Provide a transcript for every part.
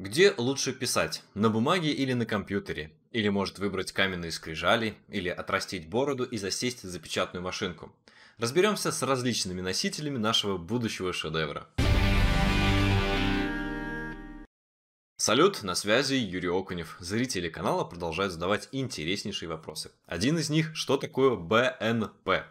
Где лучше писать? На бумаге или на компьютере? Или может выбрать каменные скрижали, или отрастить бороду и засесть за печатную машинку? Разберемся с различными носителями нашего будущего шедевра. Салют, на связи Юрий Окунев. Зрители канала продолжают задавать интереснейшие вопросы. Один из них, что такое БНП?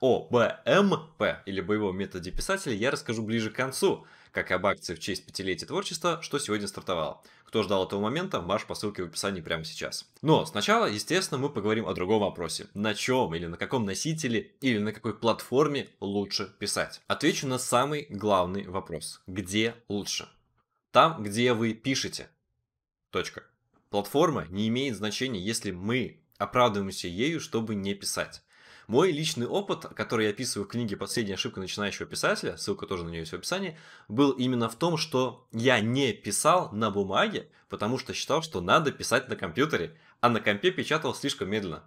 О БМП или боевом методе писателя я расскажу ближе к концу, как об акции в честь пятилетия творчества, что сегодня стартовало. Кто ждал этого момента, марш по ссылке в описании прямо сейчас. Но сначала, естественно, мы поговорим о другом вопросе. На чем или на каком носителе или на какой платформе лучше писать? Отвечу на самый главный вопрос. Где лучше? Там, где вы пишете. Точка. Платформа не имеет значения, если мы оправдываемся ею, чтобы не писать. Мой личный опыт, который я описываю в книге «Последняя ошибка начинающего писателя», ссылка тоже на нее есть в описании, был именно в том, что я не писал на бумаге, потому что считал, что надо писать на компьютере, а на компе печатал слишком медленно.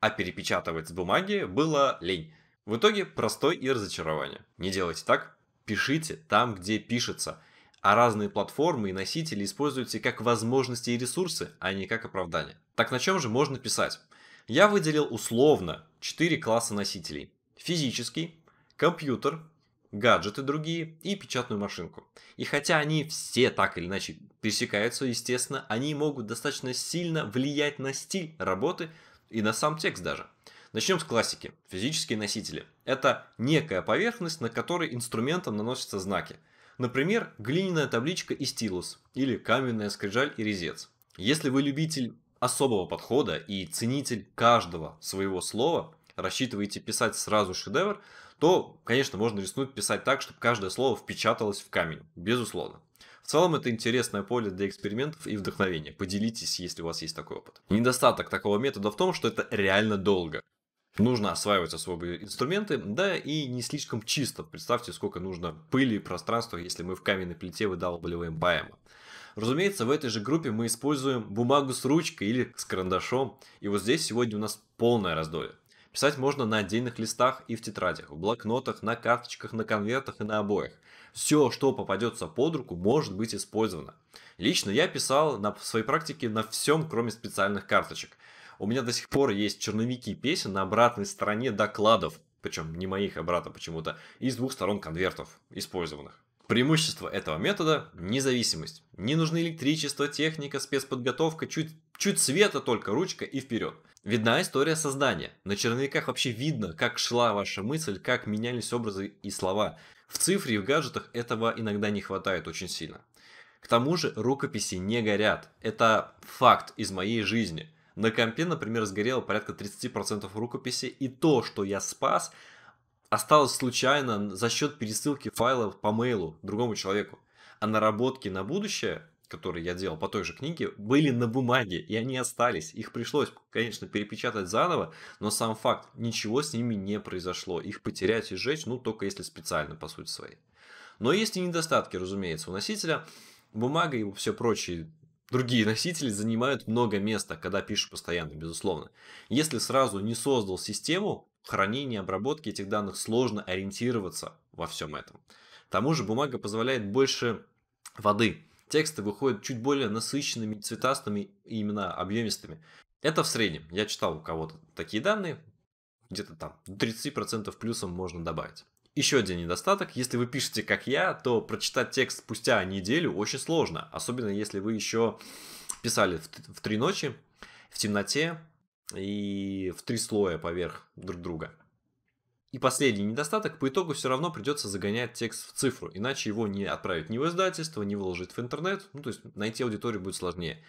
А перепечатывать с бумаги было лень. В итоге простой и разочарование. Не делайте так, пишите там, где пишется – а разные платформы и носители используются как возможности и ресурсы, а не как оправдание. Так на чем же можно писать? Я выделил условно 4 класса носителей. Физический, компьютер, гаджеты другие и печатную машинку. И хотя они все так или иначе пересекаются, естественно, они могут достаточно сильно влиять на стиль работы и на сам текст даже. Начнем с классики. Физические носители. Это некая поверхность, на которой инструментом наносятся знаки. Например, глиняная табличка и стилус, или каменная скрижаль и резец. Если вы любитель особого подхода и ценитель каждого своего слова, рассчитываете писать сразу шедевр, то, конечно, можно рискнуть писать так, чтобы каждое слово впечаталось в камень, безусловно. В целом это интересное поле для экспериментов и вдохновения. Поделитесь, если у вас есть такой опыт. Недостаток такого метода в том, что это реально долго. Нужно осваивать особые инструменты, да и не слишком чисто. Представьте, сколько нужно пыли и пространства, если мы в каменной плите выдалбливаем поэму. Разумеется, в этой же группе мы используем бумагу с ручкой или с карандашом. И вот здесь сегодня у нас полное раздолье. Писать можно на отдельных листах и в тетрадях, в блокнотах, на карточках, на конвертах и на обоях. Все, что попадется под руку, может быть использовано. Лично я писал на своей практике на всем, кроме специальных карточек. У меня до сих пор есть черновики песен на обратной стороне докладов, причем не моих, а брата почему-то, из двух сторон конвертов использованных. Преимущество этого метода – независимость. Не нужны электричество, техника, спецподготовка, чуть, чуть света только, ручка и вперед. Видна история создания. На черновиках вообще видно, как шла ваша мысль, как менялись образы и слова. В цифре и в гаджетах этого иногда не хватает очень сильно. К тому же рукописи не горят. Это факт из моей жизни. На компе, например, сгорело порядка 30% рукописи, и то, что я спас, осталось случайно за счет пересылки файлов по мейлу другому человеку. А наработки на будущее, которые я делал по той же книге, были на бумаге, и они остались. Их пришлось, конечно, перепечатать заново, но сам факт, ничего с ними не произошло. Их потерять и сжечь, ну, только если специально, по сути своей. Но есть и недостатки, разумеется, у носителя. Бумага и все прочие Другие носители занимают много места, когда пишешь постоянно, безусловно. Если сразу не создал систему хранения, обработки этих данных, сложно ориентироваться во всем этом. К тому же бумага позволяет больше воды. Тексты выходят чуть более насыщенными, цветастыми и именно объемистыми. Это в среднем. Я читал у кого-то такие данные. Где-то там 30% плюсом можно добавить. Еще один недостаток, если вы пишете как я, то прочитать текст спустя неделю очень сложно, особенно если вы еще писали в три ночи, в темноте и в три слоя поверх друг друга. И последний недостаток, по итогу все равно придется загонять текст в цифру, иначе его не отправить ни в издательство, ни выложить в интернет, ну то есть найти аудиторию будет сложнее.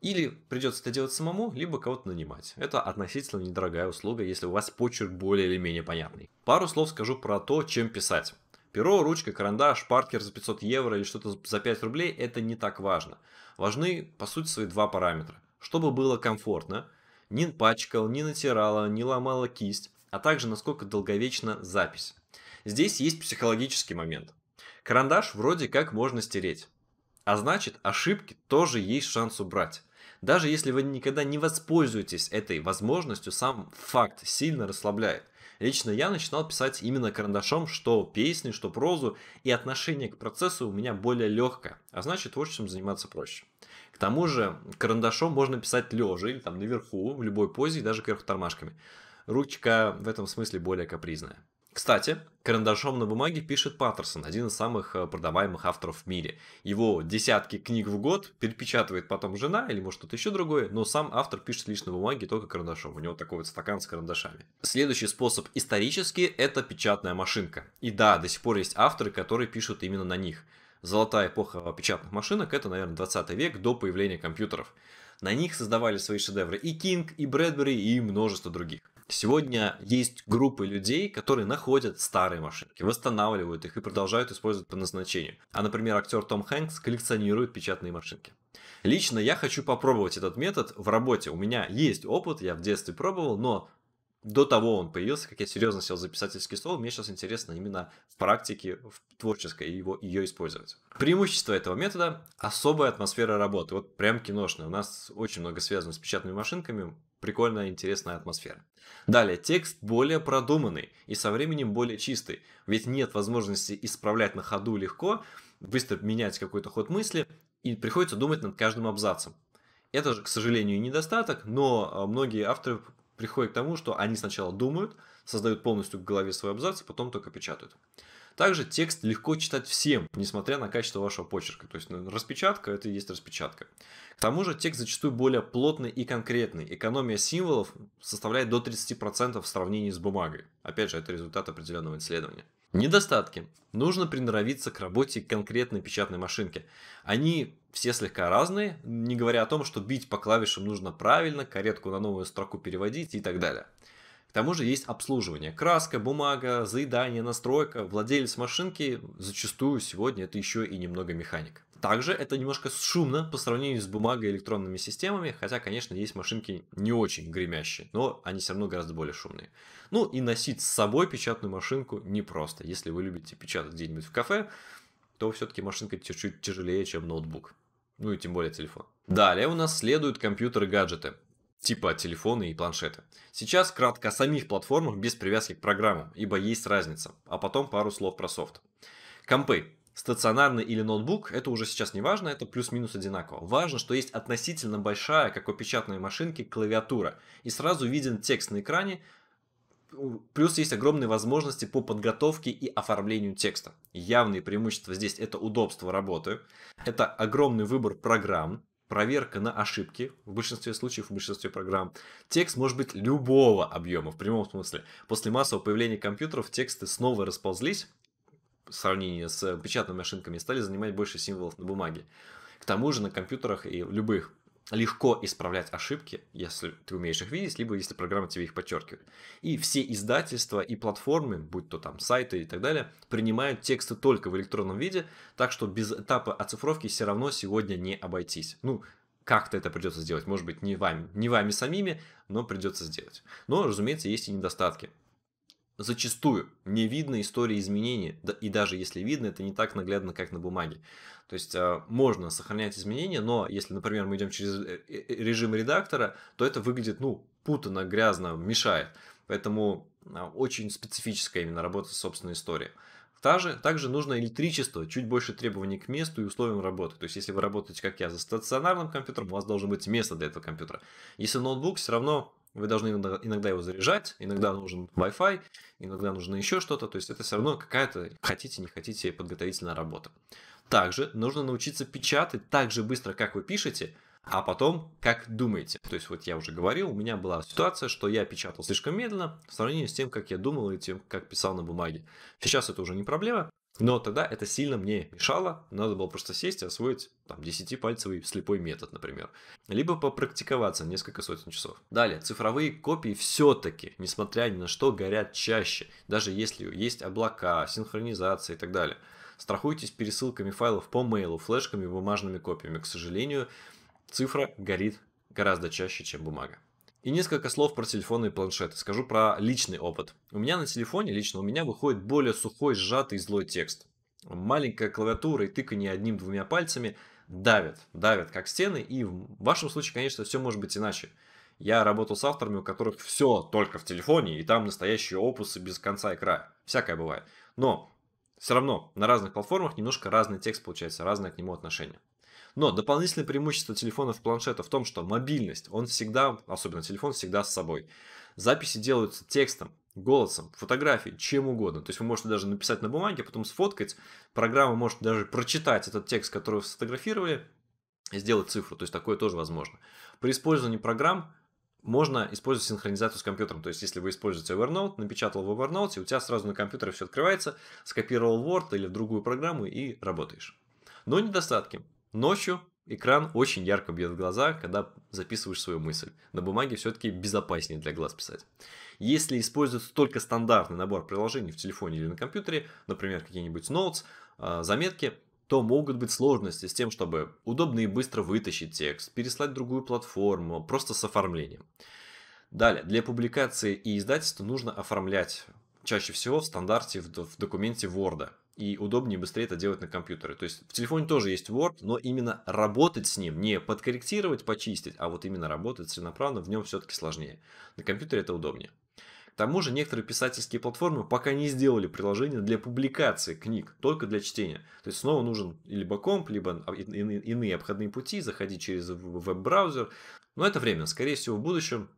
Или придется это делать самому, либо кого-то нанимать. Это относительно недорогая услуга, если у вас почерк более или менее понятный. Пару слов скажу про то, чем писать. Перо, ручка, карандаш, паркер за 500 евро или что-то за 5 рублей – это не так важно. Важны, по сути, свои два параметра. Чтобы было комфортно, не пачкал, не натирало, не ломало кисть, а также насколько долговечна запись. Здесь есть психологический момент. Карандаш вроде как можно стереть. А значит, ошибки тоже есть шанс убрать. Даже если вы никогда не воспользуетесь этой возможностью, сам факт сильно расслабляет. Лично я начинал писать именно карандашом, что песни, что прозу, и отношение к процессу у меня более легкое, а значит творчеством заниматься проще. Тому же карандашом можно писать лежа или там наверху, в любой позе, даже кверху тормашками. Ручка в этом смысле более капризная. Кстати, карандашом на бумаге пишет Паттерсон, один из самых э, продаваемых авторов в мире. Его десятки книг в год перепечатывает потом жена или может что-то еще другое, но сам автор пишет лишь на бумаге только карандашом. У него такой вот стакан с карандашами. Следующий способ исторический – это печатная машинка. И да, до сих пор есть авторы, которые пишут именно на них. Золотая эпоха печатных машинок – это, наверное, 20 век до появления компьютеров. На них создавали свои шедевры и Кинг, и Брэдбери, и множество других. Сегодня есть группы людей, которые находят старые машинки, восстанавливают их и продолжают использовать по назначению. А, например, актер Том Хэнкс коллекционирует печатные машинки. Лично я хочу попробовать этот метод в работе. У меня есть опыт, я в детстве пробовал, но до того он появился, как я серьезно сел за писательский стол, мне сейчас интересно именно в практике, в творческой, его, ее использовать. Преимущество этого метода – особая атмосфера работы, вот прям киношная. У нас очень много связано с печатными машинками, прикольная, интересная атмосфера. Далее, текст более продуманный и со временем более чистый, ведь нет возможности исправлять на ходу легко, быстро менять какой-то ход мысли, и приходится думать над каждым абзацем. Это же, к сожалению, недостаток, но а, многие авторы приходят к тому, что они сначала думают, создают полностью в голове свой абзац, а потом только печатают. Также текст легко читать всем, несмотря на качество вашего почерка. То есть ну, распечатка это и есть распечатка. К тому же текст зачастую более плотный и конкретный. Экономия символов составляет до 30% в сравнении с бумагой. Опять же, это результат определенного исследования. Недостатки. Нужно приноровиться к работе конкретной печатной машинки. Они все слегка разные, не говоря о том, что бить по клавишам нужно правильно, каретку на новую строку переводить и так далее. К тому же есть обслуживание. Краска, бумага, заедание, настройка. Владелец машинки зачастую сегодня это еще и немного механик. Также это немножко шумно по сравнению с бумагой и электронными системами, хотя, конечно, есть машинки не очень гремящие, но они все равно гораздо более шумные. Ну и носить с собой печатную машинку непросто. Если вы любите печатать где-нибудь в кафе, то все-таки машинка чуть-чуть тяжелее, чем ноутбук. Ну и тем более телефон. Далее у нас следуют компьютеры-гаджеты типа телефоны и планшеты. Сейчас кратко о самих платформах без привязки к программам, ибо есть разница, а потом пару слов про софт. Компы. Стационарный или ноутбук, это уже сейчас не важно, это плюс-минус одинаково. Важно, что есть относительно большая, как у печатной машинки, клавиатура, и сразу виден текст на экране, плюс есть огромные возможности по подготовке и оформлению текста. Явные преимущества здесь это удобство работы, это огромный выбор программ, проверка на ошибки, в большинстве случаев, в большинстве программ. Текст может быть любого объема, в прямом смысле. После массового появления компьютеров тексты снова расползлись, в сравнении с печатными машинками, стали занимать больше символов на бумаге. К тому же на компьютерах и любых легко исправлять ошибки, если ты умеешь их видеть, либо если программа тебе их подчеркивает. И все издательства и платформы, будь то там сайты и так далее, принимают тексты только в электронном виде, так что без этапа оцифровки все равно сегодня не обойтись. Ну, как-то это придется сделать. Может быть, не вами, не вами самими, но придется сделать. Но, разумеется, есть и недостатки. Зачастую не видно истории изменений, и даже если видно, это не так наглядно, как на бумаге. То есть а, можно сохранять изменения, но если, например, мы идем через э, э, э, режим редактора, то это выглядит, ну, путано, грязно, мешает. Поэтому очень специфическая именно работа с собственной историей. Также, также нужно электричество, чуть больше требований к месту и условиям работы. То есть, если вы работаете, как я, за стационарным компьютером, у вас должно быть место для этого компьютера. Если ноутбук, все равно вы должны иногда, его заряжать, иногда нужен Wi-Fi, иногда нужно еще что-то. То есть, это все равно какая-то, хотите, не хотите, подготовительная работа. Также нужно научиться печатать так же быстро, как вы пишете, а потом как думаете. То есть вот я уже говорил, у меня была ситуация, что я печатал слишком медленно в сравнении с тем, как я думал и тем, как писал на бумаге. Сейчас это уже не проблема, но тогда это сильно мне мешало. Надо было просто сесть и освоить там 10-пальцевый слепой метод, например. Либо попрактиковаться несколько сотен часов. Далее, цифровые копии все-таки, несмотря ни на что, горят чаще. Даже если есть облака, синхронизация и так далее. Страхуйтесь пересылками файлов по мейлу, флешками, бумажными копиями. К сожалению, цифра горит гораздо чаще, чем бумага. И несколько слов про телефоны и планшеты. Скажу про личный опыт. У меня на телефоне, лично у меня, выходит более сухой, сжатый, злой текст. Маленькая клавиатура и тыканье одним-двумя пальцами давят, давят как стены. И в вашем случае, конечно, все может быть иначе. Я работал с авторами, у которых все только в телефоне, и там настоящие опусы без конца и края. Всякое бывает. Но все равно на разных платформах немножко разный текст получается, разное к нему отношение. Но дополнительное преимущество телефонов планшета в том, что мобильность, он всегда, особенно телефон, всегда с собой. Записи делаются текстом, голосом, фотографией, чем угодно. То есть вы можете даже написать на бумаге, потом сфоткать. Программа может даже прочитать этот текст, который вы сфотографировали, и сделать цифру. То есть такое тоже возможно. При использовании программ можно использовать синхронизацию с компьютером. То есть, если вы используете Evernote, напечатал в Evernote, и у тебя сразу на компьютере все открывается, скопировал Word или в другую программу и работаешь. Но недостатки. Ночью экран очень ярко бьет в глаза, когда записываешь свою мысль. На бумаге все-таки безопаснее для глаз писать. Если используется только стандартный набор приложений в телефоне или на компьютере, например, какие-нибудь notes, а, заметки, то могут быть сложности с тем, чтобы удобно и быстро вытащить текст, переслать другую платформу, просто с оформлением. Далее, для публикации и издательства нужно оформлять чаще всего в стандарте в документе Word и удобнее и быстрее это делать на компьютере. То есть в телефоне тоже есть Word, но именно работать с ним, не подкорректировать, почистить, а вот именно работать целенаправленно в нем все-таки сложнее. На компьютере это удобнее. К тому же некоторые писательские платформы пока не сделали приложение для публикации книг, только для чтения. То есть снова нужен либо комп, либо иные обходные пути, заходить через веб-браузер. Но это временно. Скорее всего, в будущем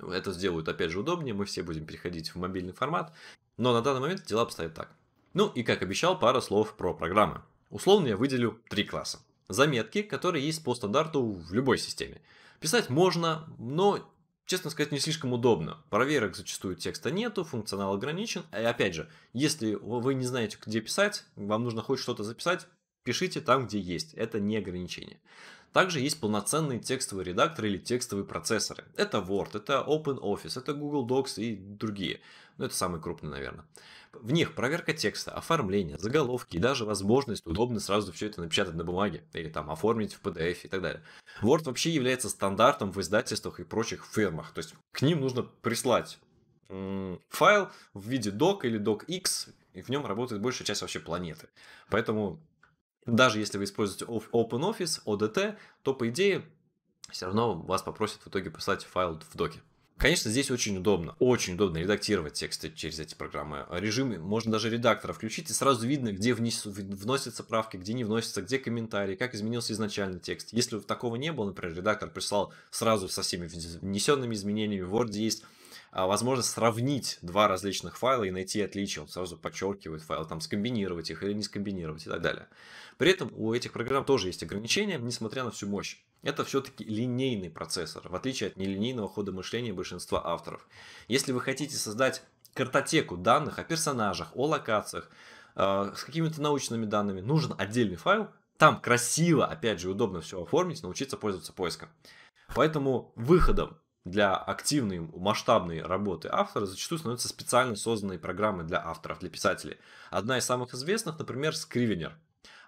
это сделают опять же удобнее, мы все будем переходить в мобильный формат. Но на данный момент дела обстоят так. Ну и как обещал, пара слов про программы. Условно я выделю три класса. Заметки, которые есть по стандарту в любой системе. Писать можно, но, честно сказать, не слишком удобно. Проверок зачастую текста нету, функционал ограничен. И опять же, если вы не знаете, где писать, вам нужно хоть что-то записать, пишите там, где есть. Это не ограничение. Также есть полноценные текстовые редакторы или текстовые процессоры. Это Word, это OpenOffice, это Google Docs и другие. Ну, это самые крупные, наверное. В них проверка текста, оформление, заголовки и даже возможность удобно сразу все это напечатать на бумаге или там оформить в PDF и так далее. Word вообще является стандартом в издательствах и прочих фирмах. То есть к ним нужно прислать файл в виде doc или docx, и в нем работает большая часть вообще планеты. Поэтому даже если вы используете OpenOffice, ODT, то по идее все равно вас попросят в итоге послать файл в доке. Конечно, здесь очень удобно, очень удобно редактировать тексты через эти программы. Режимы, можно даже редактора включить, и сразу видно, где внес, вносятся правки, где не вносятся, где комментарии, как изменился изначальный текст. Если такого не было, например, редактор прислал сразу со всеми внесенными изменениями, в Word есть а, возможность сравнить два различных файла и найти отличия. Он сразу подчеркивает файл, там скомбинировать их или не скомбинировать и так далее. При этом у этих программ тоже есть ограничения, несмотря на всю мощь. Это все-таки линейный процессор, в отличие от нелинейного хода мышления большинства авторов. Если вы хотите создать картотеку данных о персонажах, о локациях, э, с какими-то научными данными, нужен отдельный файл. Там красиво, опять же, удобно все оформить, научиться пользоваться поиском. Поэтому выходом для активной масштабной работы автора зачастую становятся специально созданные программы для авторов, для писателей. Одна из самых известных, например, Scrivener.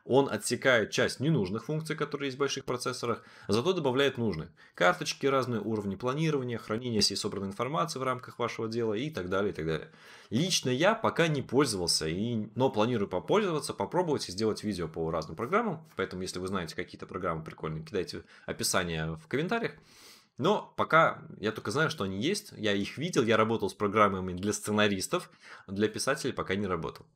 Он отсекает часть ненужных функций, которые есть в больших процессорах, зато добавляет нужные. Карточки, разные уровни планирования, хранения всей собранной информации в рамках вашего дела и так далее, и так далее. Лично я пока не пользовался, и, но планирую попользоваться, попробовать и сделать видео по разным программам. Поэтому, если вы знаете какие-то программы прикольные, кидайте описание в комментариях. Но пока я только знаю, что они есть, я их видел, я работал с программами для сценаристов, для писателей пока не работал.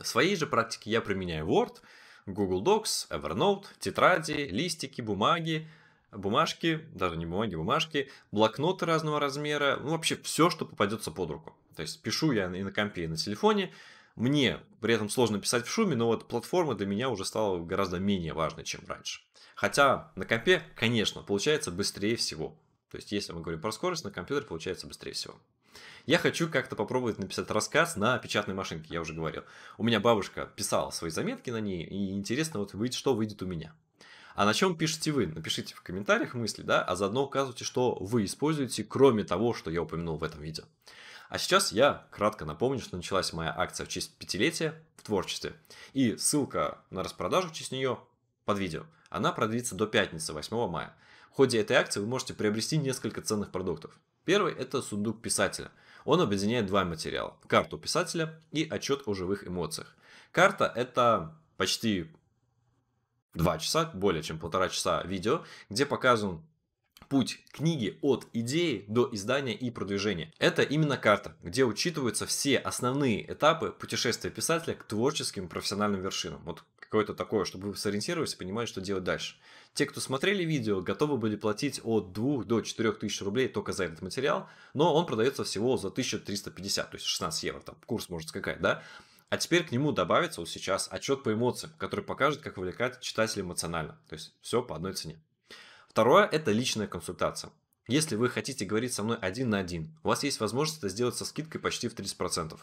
В своей же практике я применяю Word, Google Docs, Evernote, тетради, листики, бумаги, бумажки, даже не бумаги, бумажки, блокноты разного размера, ну, вообще все, что попадется под руку. То есть пишу я и на компе, и на телефоне. Мне при этом сложно писать в шуме, но вот платформа для меня уже стала гораздо менее важной, чем раньше. Хотя на компе, конечно, получается быстрее всего. То есть, если мы говорим про скорость, на компьютере получается быстрее всего. Я хочу как-то попробовать написать рассказ на печатной машинке, я уже говорил. У меня бабушка писала свои заметки на ней, и интересно, вот выйдет, что выйдет у меня. А на чем пишете вы? Напишите в комментариях мысли, да, а заодно указывайте, что вы используете, кроме того, что я упомянул в этом видео. А сейчас я кратко напомню, что началась моя акция в честь пятилетия в творчестве. И ссылка на распродажу в честь нее под видео. Она продлится до пятницы, 8 мая. В ходе этой акции вы можете приобрести несколько ценных продуктов. Первый – это сундук писателя. Он объединяет два материала – карту писателя и отчет о живых эмоциях. Карта – это почти два часа, более чем полтора часа видео, где показан путь книги от идеи до издания и продвижения. Это именно карта, где учитываются все основные этапы путешествия писателя к творческим профессиональным вершинам. Вот какое-то такое, чтобы вы сориентировались и понимали, что делать дальше. Те, кто смотрели видео, готовы были платить от 2 до 4 тысяч рублей только за этот материал, но он продается всего за 1350, то есть 16 евро, там курс может скакать, да? А теперь к нему добавится вот сейчас отчет по эмоциям, который покажет, как вовлекать читателя эмоционально. То есть все по одной цене. Второе – это личная консультация. Если вы хотите говорить со мной один на один, у вас есть возможность это сделать со скидкой почти в 30%.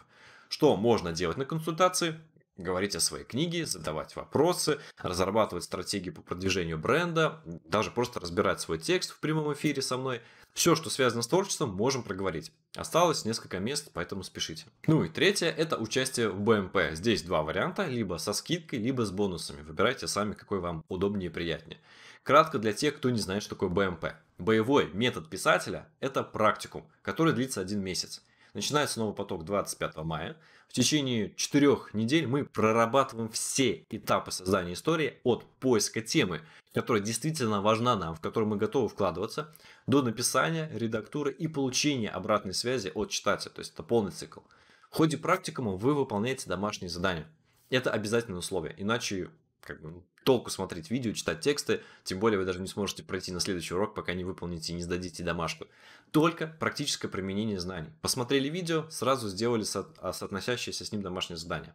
Что можно делать на консультации? Говорить о своей книге, задавать вопросы, разрабатывать стратегии по продвижению бренда, даже просто разбирать свой текст в прямом эфире со мной. Все, что связано с творчеством, можем проговорить. Осталось несколько мест, поэтому спешите. Ну и третье – это участие в БМП. Здесь два варианта, либо со скидкой, либо с бонусами. Выбирайте сами, какой вам удобнее и приятнее. Кратко для тех, кто не знает, что такое БМП. Боевой метод писателя – это практикум, который длится один месяц. Начинается новый поток 25 мая. В течение четырех недель мы прорабатываем все этапы создания истории от поиска темы, которая действительно важна нам, в которую мы готовы вкладываться, до написания, редактуры и получения обратной связи от читателя. То есть это полный цикл. В ходе практикума вы выполняете домашние задания. Это обязательное условие, иначе как бы, толку смотреть видео, читать тексты, тем более вы даже не сможете пройти на следующий урок, пока не выполните и не сдадите домашку. Только практическое применение знаний. Посмотрели видео, сразу сделали со- а, соотносящееся с ним домашнее задание.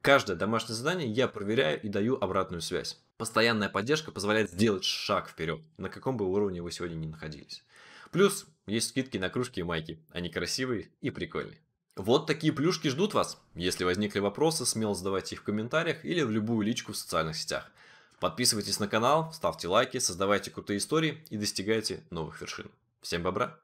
Каждое домашнее задание я проверяю и даю обратную связь. Постоянная поддержка позволяет сделать шаг вперед, на каком бы уровне вы сегодня ни находились. Плюс есть скидки на кружки и майки. Они красивые и прикольные. Вот такие плюшки ждут вас. Если возникли вопросы, смело задавайте их в комментариях или в любую личку в социальных сетях. Подписывайтесь на канал, ставьте лайки, создавайте крутые истории и достигайте новых вершин. Всем бобра!